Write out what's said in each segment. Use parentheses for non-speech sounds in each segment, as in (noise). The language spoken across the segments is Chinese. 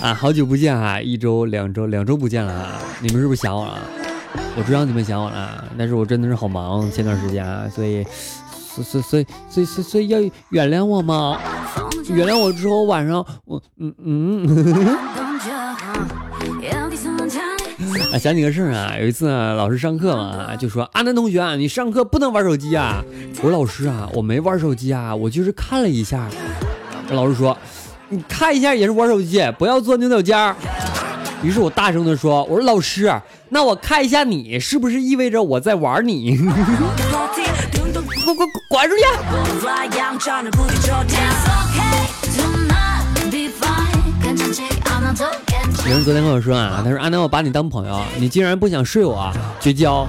啊，好久不见啊，一周、两周、两周不见了啊！你们是不是想我了？我知道你们想我了，但是我真的是好忙，前段时间啊，所以，所所所以所以所以要原谅我吗？原谅我之后晚上我嗯嗯。(laughs) 啊，想起个事儿啊，有一次啊，老师上课嘛，就说阿南同学啊，你上课不能玩手机啊。我说老师啊，我没玩手机啊，我就是看了一下。老师说。你看一下也是玩手机，不要钻牛角尖儿。于是我大声的说：“我说老师，那我看一下你是不是意味着我在玩你？” (laughs) 滚滚滚出去！有人昨天跟我说啊，他说阿南，我把你当朋友，你竟然不想睡我，绝交。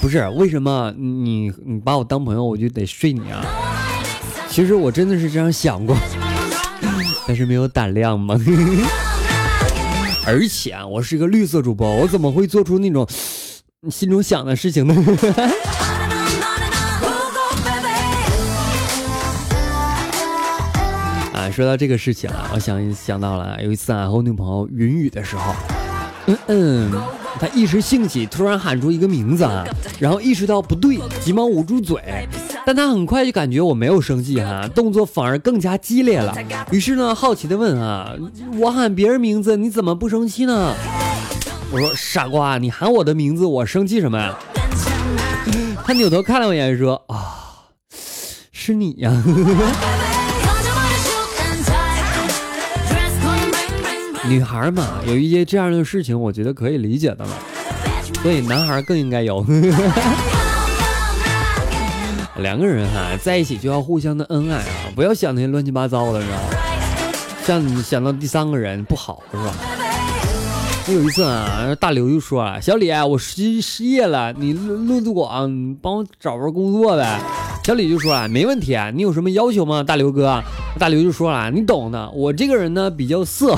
不是为什么你你把我当朋友我就得睡你啊？其实我真的是这样想过，(laughs) 但是没有胆量嘛。(laughs) 而且啊，我是一个绿色主播，我怎么会做出那种 (sighs) 心中想的事情呢？(laughs) 啊，说到这个事情啊，我想想到了有一次啊，和我女朋友云雨的时候，嗯嗯，她一时兴起，突然喊出一个名字啊，然后意识到不对，急忙捂住嘴。但他很快就感觉我没有生气哈，动作反而更加激烈了。于是呢，好奇的问啊，我喊别人名字，你怎么不生气呢？我说傻瓜，你喊我的名字，我生气什么呀？(laughs) 他扭头看了我一眼，说啊，是你呀。女孩嘛，有一些这样的事情，我觉得可以理解的嘛。所以男孩更应该有。两个人哈在一起就要互相的恩爱啊，不要想那些乱七八糟的，你知道吗？像你想到第三个人不好是吧？我有一次啊，大刘就说了：“小李，我失失业了，你陆陆广帮我找份工作呗。”小李就说了：“没问题啊，你有什么要求吗？”大刘哥，大刘就说了：“你懂的，我这个人呢比较色，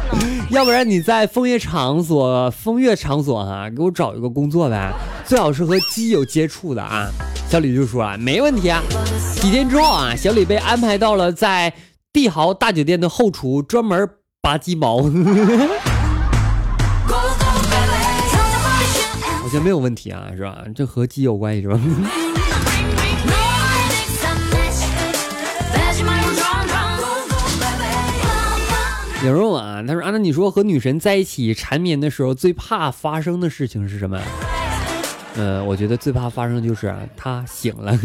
(laughs) 要不然你在风月场所，风月场所哈给我找一个工作呗，最好是和鸡有接触的啊。”小李就说啊，没问题啊。几天之后啊，小李被安排到了在帝豪大酒店的后厨，专门拔鸡毛。(laughs) 好像没有问题啊，是吧？这和鸡有关系是吧？(laughs) 有人问啊，他说啊，那你说和女神在一起缠绵的时候，最怕发生的事情是什么？呃，我觉得最怕发生的就是他醒了。(laughs)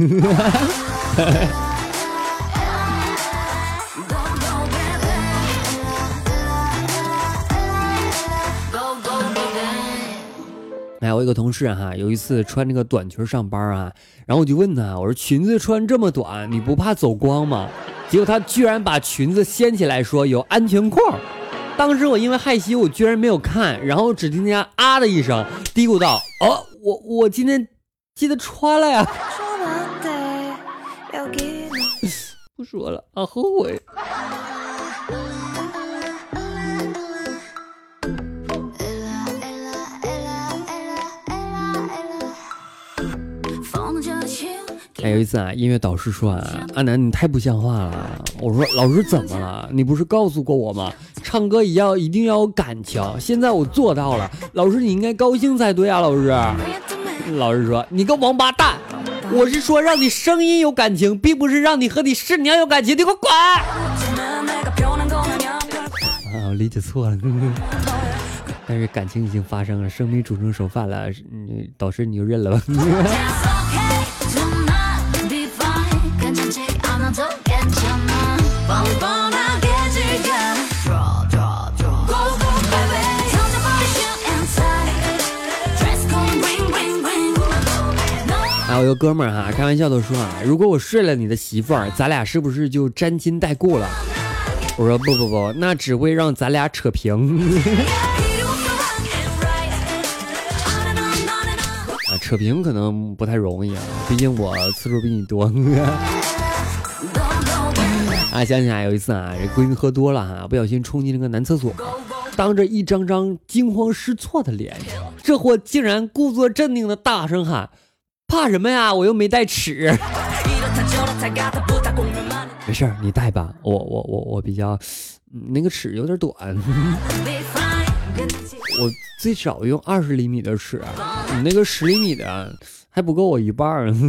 哎，我有个同事哈，有一次穿那个短裙上班啊，然后我就问他，我说裙子穿这么短，你不怕走光吗？结果他居然把裙子掀起来说有安全框。当时我因为害羞，我居然没有看，然后只听见啊的一声，嘀咕道：“哦。”我我今天记得穿了呀，(laughs) 不说了啊，后悔。还有一次啊，音乐导师说啊，阿南你太不像话了。我说老师怎么了？你不是告诉过我吗？唱歌也要一定要有感情。现在我做到了，老师你应该高兴才对啊。老师，老师说你个王八蛋，我是说让你声音有感情，并不是让你和你师娘有感情。你给我滚！啊，我理解错了。但是感情已经发生了，生米煮成熟饭了。嗯，导师你就认了吧。(laughs) 哥们儿哈，开玩笑的说啊，如果我睡了你的媳妇儿，咱俩是不是就沾亲带故了？我说不不不，那只会让咱俩扯平。(laughs) 啊，扯平可能不太容易啊，毕竟我次数比你多。(laughs) 啊，想起来有一次啊，这闺蜜喝多了哈，不小心冲进那个男厕所，当着一张张惊慌失措的脸，这货竟然故作镇定的大声喊：“怕什么呀？我又没带尺。(laughs) ”没事儿，你带吧。我我我我比较，那个尺有点短，(laughs) 我最少用二十厘米的尺，你那个十厘米的还不够我一半儿。(laughs)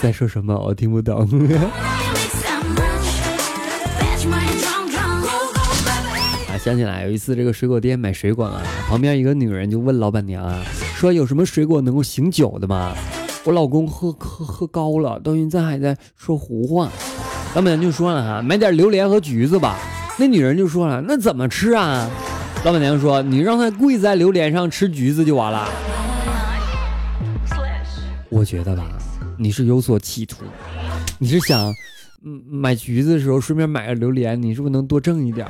在说什么？我听不懂。想起来有一次这个水果店买水果啊，旁边一个女人就问老板娘啊，说有什么水果能够醒酒的吗？我老公喝喝喝高了，到现在还在说胡话。老板娘就说了哈，买点榴莲和橘子吧。那女人就说了，那怎么吃啊？老板娘说，你让他跪在榴莲上吃橘子就完了。我觉得吧，你是有所企图，你是想，嗯，买橘子的时候顺便买个榴莲，你是不是能多挣一点？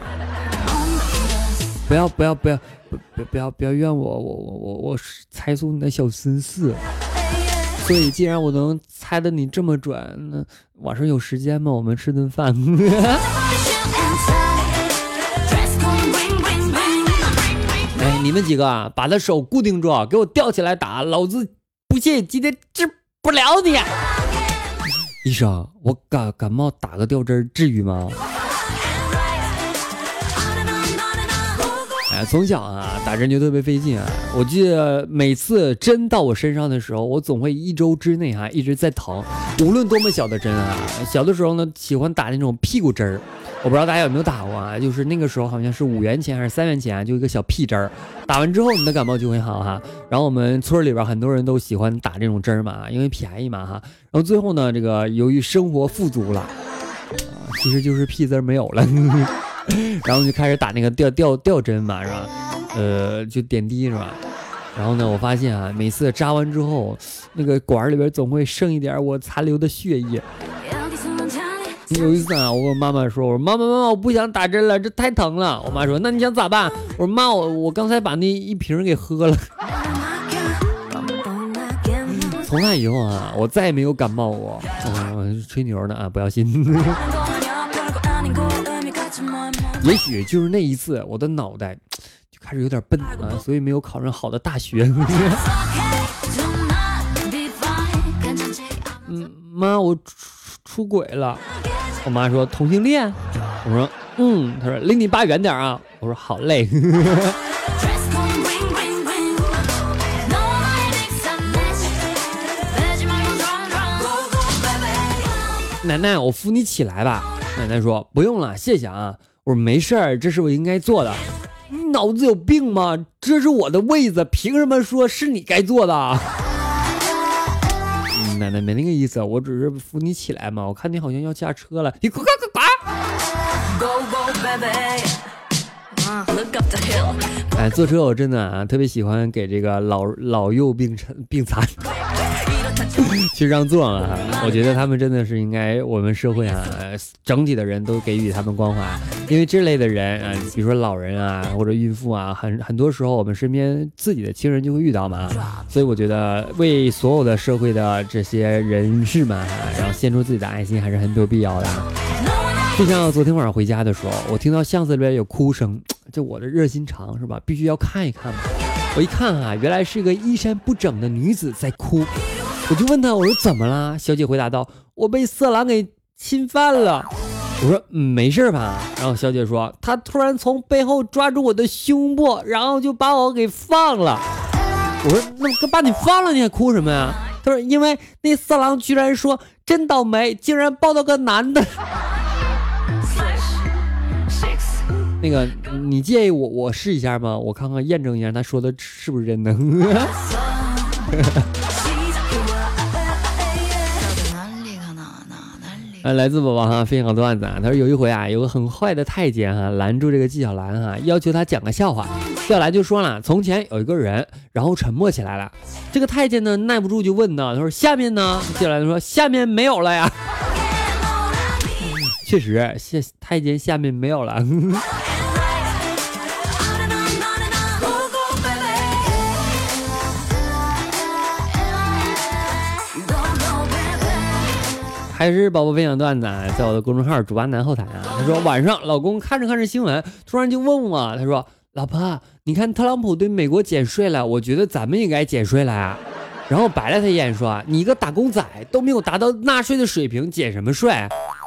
不要不要不要不不不要不要怨我，我我我我猜出你的小心思。所以，既然我能猜的你这么准，那晚上有时间吗？我们吃顿饭。哎，你们几个啊，把他手固定住，给我吊起来打，老子不信今天治不了你。医生，我感感冒打个吊针至于吗？哎从小啊，打针就特别费劲啊。我记得每次针到我身上的时候，我总会一周之内哈一直在疼。无论多么小的针啊，小的时候呢喜欢打那种屁股针儿。我不知道大家有没有打过啊？就是那个时候好像是五元钱还是三元钱，就一个小屁针儿，打完之后你的感冒就会好哈。然后我们村里边很多人都喜欢打这种针儿嘛，因为便宜嘛哈。然后最后呢，这个由于生活富足了，其实就是屁字没有了。(laughs) (laughs) 然后就开始打那个吊吊吊针嘛，是吧？呃，就点滴是吧？然后呢，我发现啊，每次扎完之后，那个管里边总会剩一点我残留的血液。有一次啊，我跟我妈妈说：“我说妈妈妈妈，我不想打针了，这太疼了。”我妈说：“那你想咋办？”我说：“妈，我我刚才把那一瓶给喝了。”从那以后啊，我再也没有感冒过。我，吹牛呢啊，不要信。(laughs) (laughs) 也许就是那一次，我的脑袋就开始有点笨了，所以没有考上好的大学。(laughs) 嗯，妈，我出出轨了。我妈说同性恋。我说嗯。她说离你爸远点啊。我说好嘞。(laughs) 奶奶，我扶你起来吧。奶奶说不用了，谢谢啊。我说没事儿，这是我应该做的。你脑子有病吗？这是我的位子，凭什么说是你该做的？(laughs) 奶奶没那个意思，我只是扶你起来嘛。我看你好像要下车了，你快快快快！哎，坐车我真的啊，特别喜欢给这个老老幼病残病残。(laughs) 去让座嘛！我觉得他们真的是应该我们社会啊，整体的人都给予他们关怀，因为这类的人啊，比如说老人啊，或者孕妇啊，很很多时候我们身边自己的亲人就会遇到嘛，所以我觉得为所有的社会的这些人士们，然后献出自己的爱心还是很有必要的。就像昨天晚上回家的时候，我听到巷子里边有哭声，(tsk) 就我的热心肠是吧？必须要看一看嘛。我一看啊，原来是个衣衫不整的女子在哭。我就问他，我说怎么了？小姐回答道：“我被色狼给侵犯了。”我说：“，没事吧？”然后小姐说：“他突然从背后抓住我的胸部，然后就把我给放了。”我说：“那把你放了，你还哭什么呀？”他说：“因为那色狼居然说真倒霉，竟然抱到个男的。”那个，你介意我我试一下吗？我看看验证一下他说的是不是真的。(laughs) 啊，来自宝宝哈，分享段子啊。他说有一回啊，有个很坏的太监哈，拦住这个纪晓岚哈，要求他讲个笑话。纪晓岚就说了，从前有一个人，然后沉默起来了。这个太监呢，耐不住就问呢，他说下面呢？纪晓岚说下面没有了呀。(laughs) 确实下太监下面没有了。(laughs) 还是宝宝分享段子啊，在我的公众号“主播男后台”啊。他说晚上老公看着看着新闻，突然就问我，他说：“老婆，你看特朗普对美国减税了，我觉得咱们也该减税了啊。(laughs) ”然后白了他一眼说：“你一个打工仔都没有达到纳税的水平，减什么税？”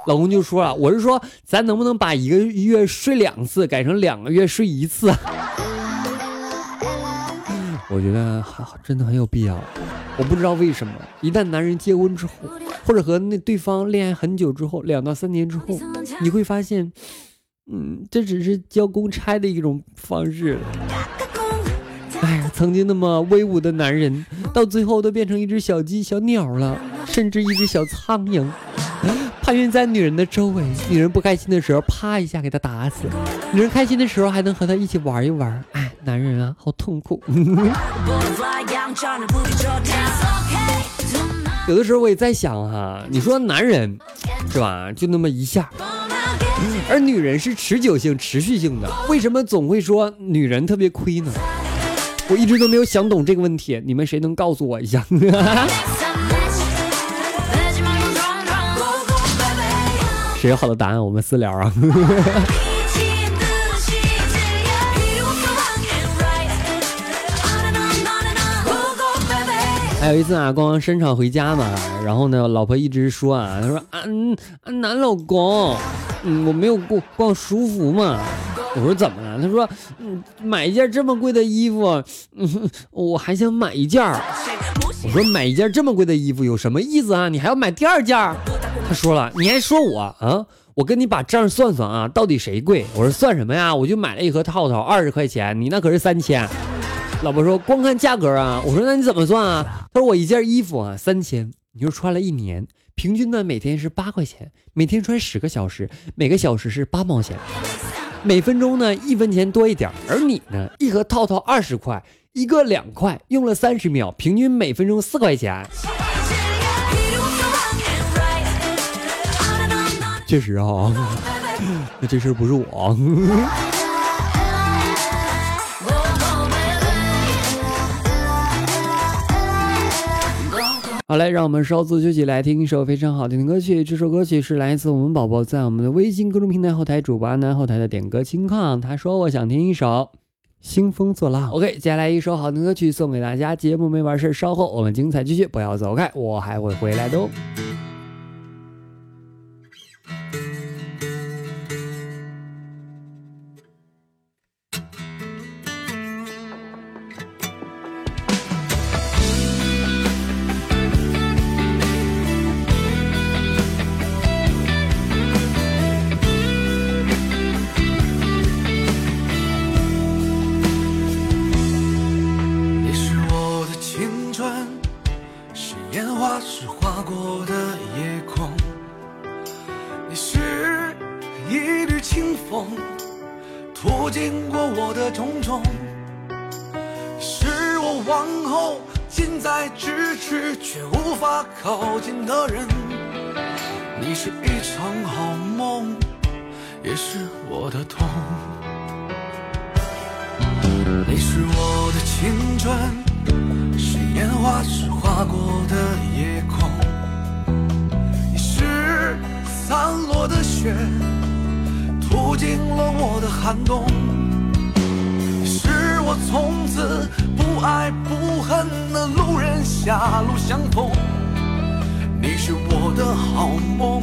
老公就说了：“我是说，咱能不能把一个月睡两次改成两个月睡一次？”我觉得还真的很有必要。我不知道为什么，一旦男人结婚之后，或者和那对方恋爱很久之后，两到三年之后，你会发现，嗯，这只是交公差的一种方式。哎呀，曾经那么威武的男人，到最后都变成一只小鸡、小鸟了，甚至一只小苍蝇，盘旋在女人的周围。女人不开心的时候，啪一下给他打死；女人开心的时候，还能和他一起玩一玩。哎，男人啊，好痛苦。(laughs) 有的时候我也在想哈，你说男人是吧，就那么一下，而女人是持久性、持续性的，为什么总会说女人特别亏呢？我一直都没有想懂这个问题，你们谁能告诉我一下？(laughs) 谁有好的答案，我们私聊啊。还有一次啊，逛完商场回家嘛，然后呢，老婆一直说啊，她说啊，嗯，男老公，嗯，我没有逛逛舒服嘛。我说怎么了？她说，嗯，买一件这么贵的衣服，嗯，我还想买一件。我说买一件这么贵的衣服有什么意思啊？你还要买第二件？她说了，你还说我啊？我跟你把账算算啊，到底谁贵？我说算什么呀？我就买了一盒套套，二十块钱，你那可是三千。老婆说：“光看价格啊！”我说：“那你怎么算啊？”他说：“我一件衣服啊，三千，你就穿了一年，平均呢每天是八块钱，每天穿十个小时，每个小时是八毛钱，每分钟呢一分钱多一点。而你呢，一盒套套二十块，一个两块，用了三十秒，平均每分钟四块钱。确实啊，那 (laughs) 这事不是我。”好嘞，让我们稍作休息，来听一首非常好听的歌曲。这首歌曲是来自我们宝宝在我们的微信公众平台后台主播安南后台的点歌情况。他说：“我想听一首《兴风作浪》。”OK，接下来一首好听歌曲送给大家。节目没完事稍后我们精彩继续，不要走开，我还会回来的哦。法靠近的人，你是一场好梦，也是我的痛。你是我的青春，是烟花时划过的夜空。你是散落的雪，涂进了我的寒冬。你是我从此不爱不恨的路人狭路相逢。你是我的好梦，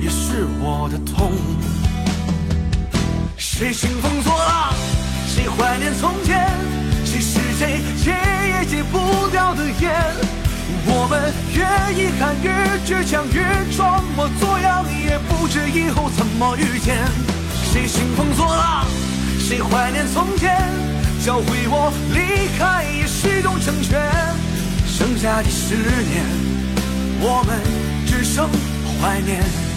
也是我的痛。谁兴风作浪，谁怀念从前？谁是谁戒也戒不掉的烟？我们越遗憾越倔强，越装模作样，也不知以后怎么遇见。谁兴风作浪？谁怀念从前，教会我离开也是种成全。剩下的十年，我们只剩怀念。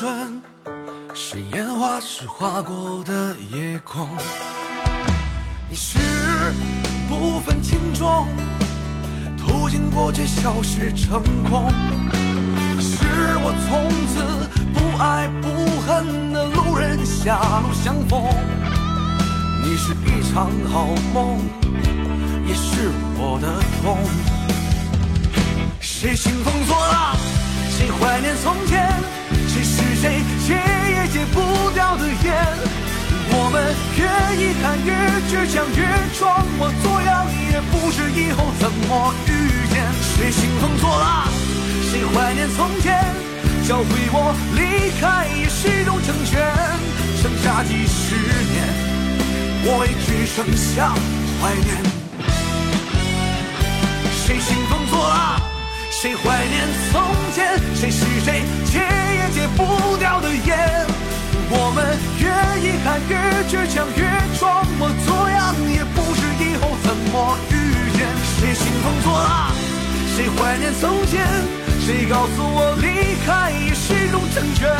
春，是烟花时划过的夜空。你是不分轻重，途经过却消失成空。是我从此不爱不恨的路人狭路相逢。你是一场好梦，也是我的痛。谁兴风作浪？谁怀念从前？谁戒也戒不掉的烟？我们越遗憾越倔强越装模作样，也不知以后怎么遇见。谁兴风作浪？谁怀念从前？教会我离开也是一种成全。剩下几十年，我也只剩下怀念。谁兴风作浪？谁怀念从前？谁是谁戒也戒不掉的烟？我们越遗憾越倔强越装模作样，也不知以后怎么遇见。谁兴风作浪？谁怀念从前？谁告诉我离开也是种成全？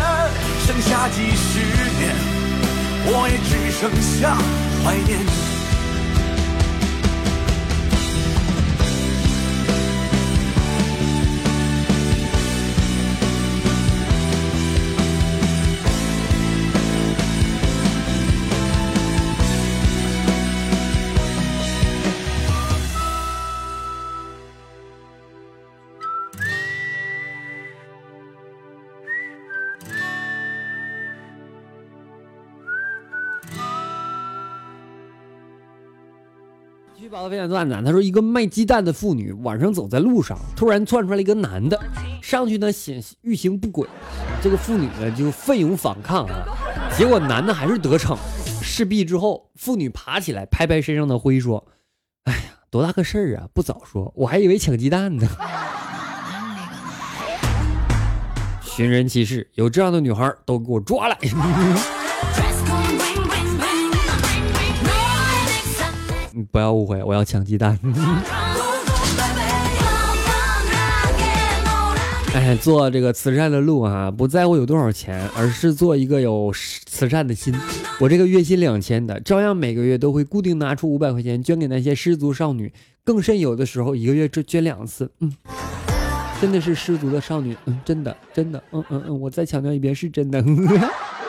剩下几十年，我也只剩下怀念。据报道分享段子，他说一个卖鸡蛋的妇女晚上走在路上，突然窜出来一个男的，上去呢显欲行不轨，这个妇女呢就奋勇反抗啊，结果男的还是得逞。事毕之后，妇女爬起来拍拍身上的灰说：“哎呀，多大个事儿啊！不早说，我还以为抢鸡蛋呢。(laughs) ”寻人启事，有这样的女孩都给我抓来！不要误会，我要抢鸡蛋。(laughs) 哎，做这个慈善的路啊，不在乎有多少钱，而是做一个有慈善的心。我这个月薪两千的，照样每个月都会固定拿出五百块钱捐给那些失足少女，更甚有的时候一个月只捐两次。嗯，真的是失足的少女，嗯，真的真的，嗯嗯嗯，我再强调一遍，是真的。(laughs)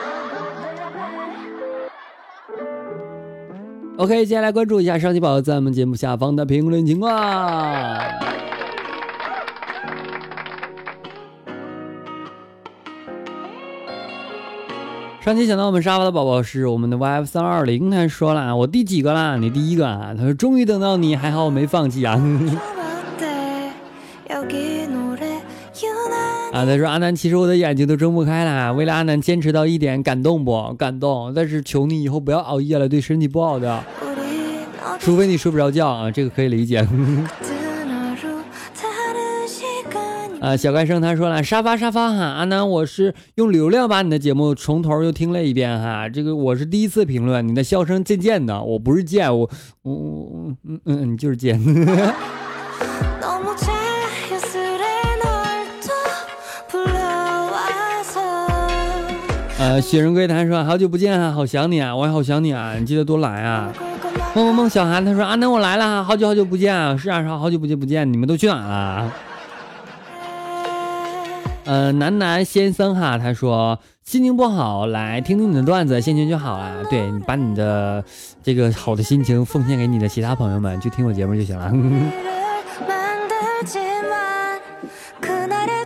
OK，接下来关注一下上期宝在我们节目下方的评论情况。上期想到我们沙发的宝宝是我们的 YF 三二零，他说了我第几个啦？你第一个啊？他说终于等到你，还好我没放弃啊。(laughs) 啊，他说阿南，其实我的眼睛都睁不开了。为了阿南坚持到一点，感动不？感动。但是求你以后不要熬夜了，对身体不好的。除非你睡不着觉啊，这个可以理解。(laughs) 啊，小怪生他说了，沙发沙发哈，阿南，我是用流量把你的节目从头又听了一遍哈。这个我是第一次评论，你的笑声渐渐的，我不是贱，我我我嗯嗯，你就是贱。(laughs) 呃，雪人归谈说好久不见啊，好想你啊，我也好想你啊，你记得多来啊。梦梦梦小韩他说啊，那我来了，好久好久不见啊，是啊，是啊好久不见不见，你们都去哪了？(laughs) 呃，楠楠先生哈，他说心情不好，来听听你的段子，心情就好了。对你把你的这个好的心情奉献给你的其他朋友们，就听我节目就行了。(laughs)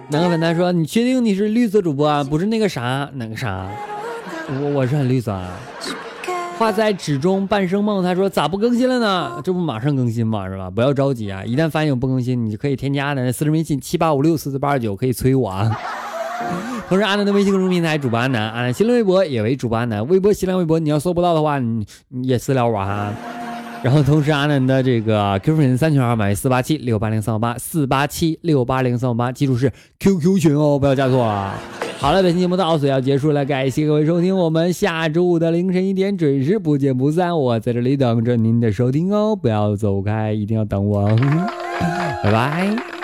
南个粉他说：“你确定你是绿色主播啊？(laughs) 不是那个啥，那个啥？我我是很绿色啊。”画在纸中半生梦，他说：“咋不更新了呢？这不马上更新吗？是吧？不要着急啊！一旦发现有不更新，你就可以添加的私人微信七八五六四四八二九，可以催我啊。(laughs) 同时，阿南的微信公众平台主播阿南，阿南新浪微博也为主播阿南，微博、新浪微博你要搜不到的话，你你也私聊我哈。”然后，同时阿南的这个 QQ 群三群号码四八七六八零三五八四八七六八零三五八，记住是 QQ 群哦，不要加错啊。好了，本期节目到此要结束了，感谢各位收听，我们下周五的凌晨一点准时不见不散。我在这里等着您的收听哦，不要走开，一定要等我，(laughs) 拜拜。